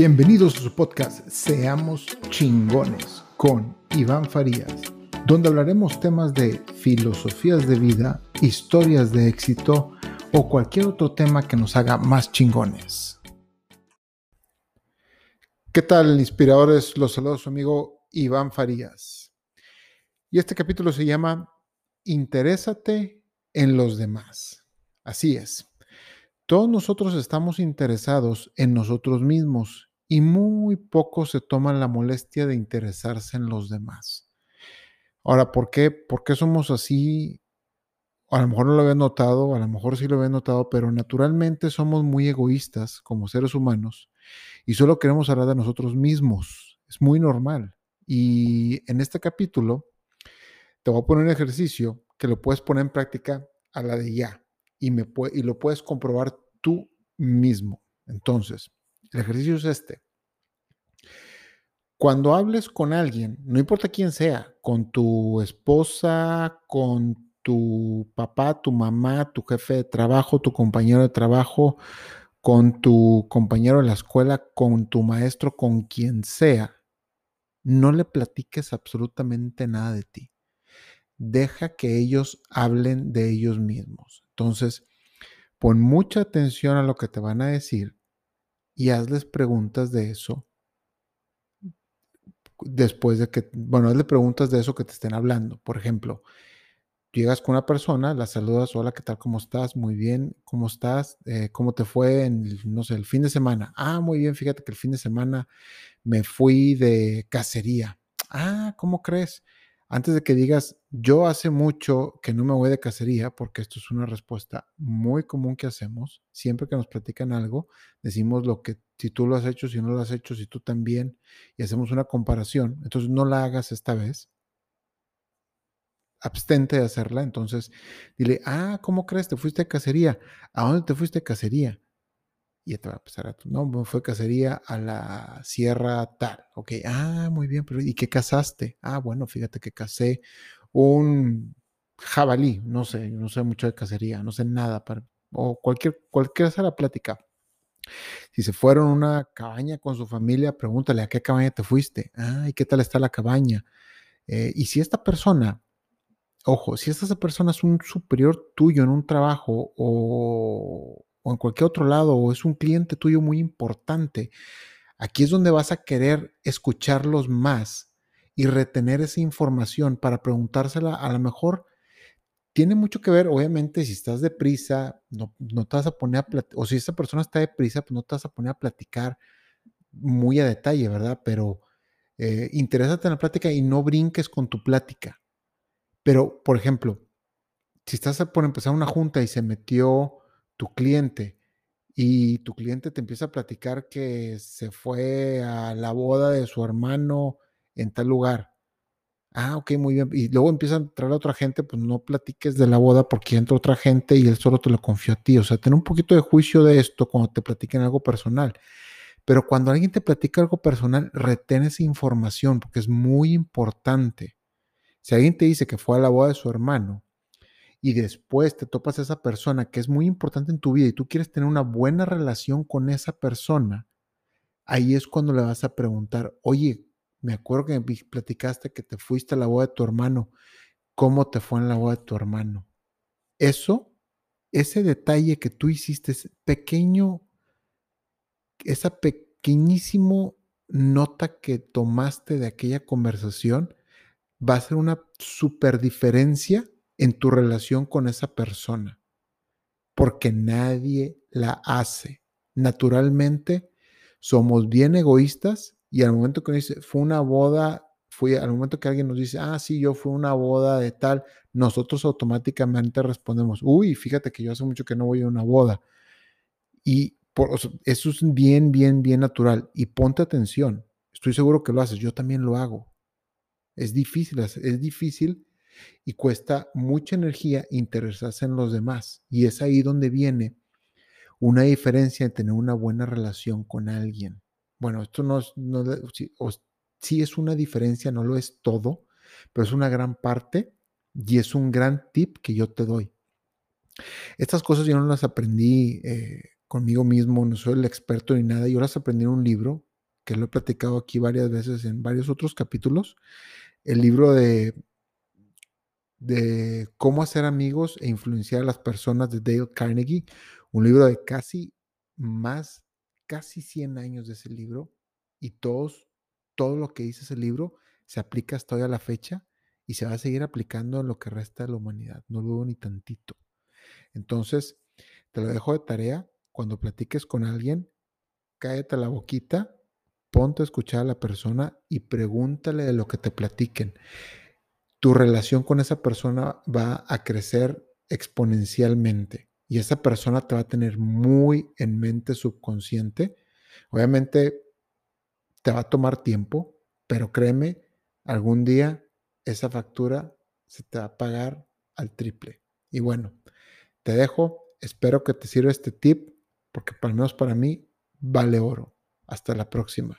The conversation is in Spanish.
Bienvenidos a su podcast Seamos chingones con Iván Farías, donde hablaremos temas de filosofías de vida, historias de éxito o cualquier otro tema que nos haga más chingones. ¿Qué tal, inspiradores? Los saludo su amigo Iván Farías. Y este capítulo se llama Interésate en los demás. Así es. Todos nosotros estamos interesados en nosotros mismos y muy pocos se toman la molestia de interesarse en los demás. Ahora, ¿por qué? ¿Por qué somos así? A lo mejor no lo había notado, a lo mejor sí lo había notado, pero naturalmente somos muy egoístas como seres humanos y solo queremos hablar de nosotros mismos. Es muy normal. Y en este capítulo te voy a poner un ejercicio que lo puedes poner en práctica a la de ya y, me y lo puedes comprobar tú mismo. Entonces, el ejercicio es este. Cuando hables con alguien, no importa quién sea, con tu esposa, con tu papá, tu mamá, tu jefe de trabajo, tu compañero de trabajo, con tu compañero de la escuela, con tu maestro, con quien sea, no le platiques absolutamente nada de ti. Deja que ellos hablen de ellos mismos. Entonces, pon mucha atención a lo que te van a decir y hazles preguntas de eso después de que, bueno, hazle preguntas de eso que te estén hablando. Por ejemplo, llegas con una persona, la saludas, hola, ¿qué tal? ¿Cómo estás? Muy bien, ¿cómo estás? Eh, ¿Cómo te fue en, no sé, el fin de semana? Ah, muy bien, fíjate que el fin de semana me fui de cacería. Ah, ¿cómo crees? Antes de que digas, yo hace mucho que no me voy de cacería, porque esto es una respuesta muy común que hacemos, siempre que nos platican algo, decimos lo que, si tú lo has hecho, si no lo has hecho, si tú también, y hacemos una comparación, entonces no la hagas esta vez, abstente de hacerla, entonces dile, ah, ¿cómo crees? ¿Te fuiste de cacería? ¿A dónde te fuiste de cacería? Y te va a empezar a tu, no, fue cacería a la sierra tal, ok, ah, muy bien, pero ¿y qué cazaste? Ah, bueno, fíjate que cacé un jabalí, no sé, no sé mucho de cacería, no sé nada, o cualquier, cualquier sea la plática. Si se fueron a una cabaña con su familia, pregúntale a qué cabaña te fuiste, ah, ¿y qué tal está la cabaña? Eh, y si esta persona ojo, si esta persona es un superior tuyo en un trabajo o, o en cualquier otro lado o es un cliente tuyo muy importante, aquí es donde vas a querer escucharlos más y retener esa información para preguntársela a lo mejor. Tiene mucho que ver, obviamente, si estás deprisa, no, no te vas a poner a platicar, o si esa persona está deprisa, pues no te vas a poner a platicar muy a detalle, ¿verdad? Pero eh, interésate en la plática y no brinques con tu plática. Pero, por ejemplo, si estás por empezar una junta y se metió tu cliente y tu cliente te empieza a platicar que se fue a la boda de su hermano en tal lugar. Ah, ok, muy bien. Y luego empieza a entrar otra gente, pues no platiques de la boda porque entra otra gente y él solo te lo confió a ti. O sea, ten un poquito de juicio de esto cuando te platiquen algo personal. Pero cuando alguien te platica algo personal, retén esa información porque es muy importante. Si alguien te dice que fue a la boda de su hermano, y después te topas a esa persona que es muy importante en tu vida y tú quieres tener una buena relación con esa persona, ahí es cuando le vas a preguntar, oye, me acuerdo que platicaste que te fuiste a la boda de tu hermano, ¿cómo te fue en la boda de tu hermano? Eso, ese detalle que tú hiciste, es pequeño, esa pequeñísimo nota que tomaste de aquella conversación, va a ser una super diferencia en tu relación con esa persona, porque nadie la hace. Naturalmente, somos bien egoístas y al momento que dice, fue una boda, fue al momento que alguien nos dice, ah, sí, yo fui una boda de tal, nosotros automáticamente respondemos, uy, fíjate que yo hace mucho que no voy a una boda. Y por, eso es bien, bien, bien natural. Y ponte atención, estoy seguro que lo haces, yo también lo hago. Es difícil, es difícil y cuesta mucha energía interesarse en los demás. Y es ahí donde viene una diferencia en tener una buena relación con alguien. Bueno, esto no es, no, sí, es una diferencia, no lo es todo, pero es una gran parte y es un gran tip que yo te doy. Estas cosas yo no las aprendí eh, conmigo mismo, no soy el experto ni nada, yo las aprendí en un libro que lo he platicado aquí varias veces en varios otros capítulos, el libro de, de cómo hacer amigos e influenciar a las personas de Dale Carnegie, un libro de casi más, casi 100 años de ese libro y todos, todo lo que dice ese libro se aplica hasta hoy a la fecha y se va a seguir aplicando en lo que resta de la humanidad, no dudo ni tantito. Entonces, te lo dejo de tarea, cuando platiques con alguien, cállate la boquita, ponte a escuchar a la persona y pregúntale de lo que te platiquen. Tu relación con esa persona va a crecer exponencialmente y esa persona te va a tener muy en mente subconsciente. Obviamente te va a tomar tiempo, pero créeme, algún día esa factura se te va a pagar al triple. Y bueno, te dejo, espero que te sirva este tip, porque al menos para mí vale oro. Hasta la próxima.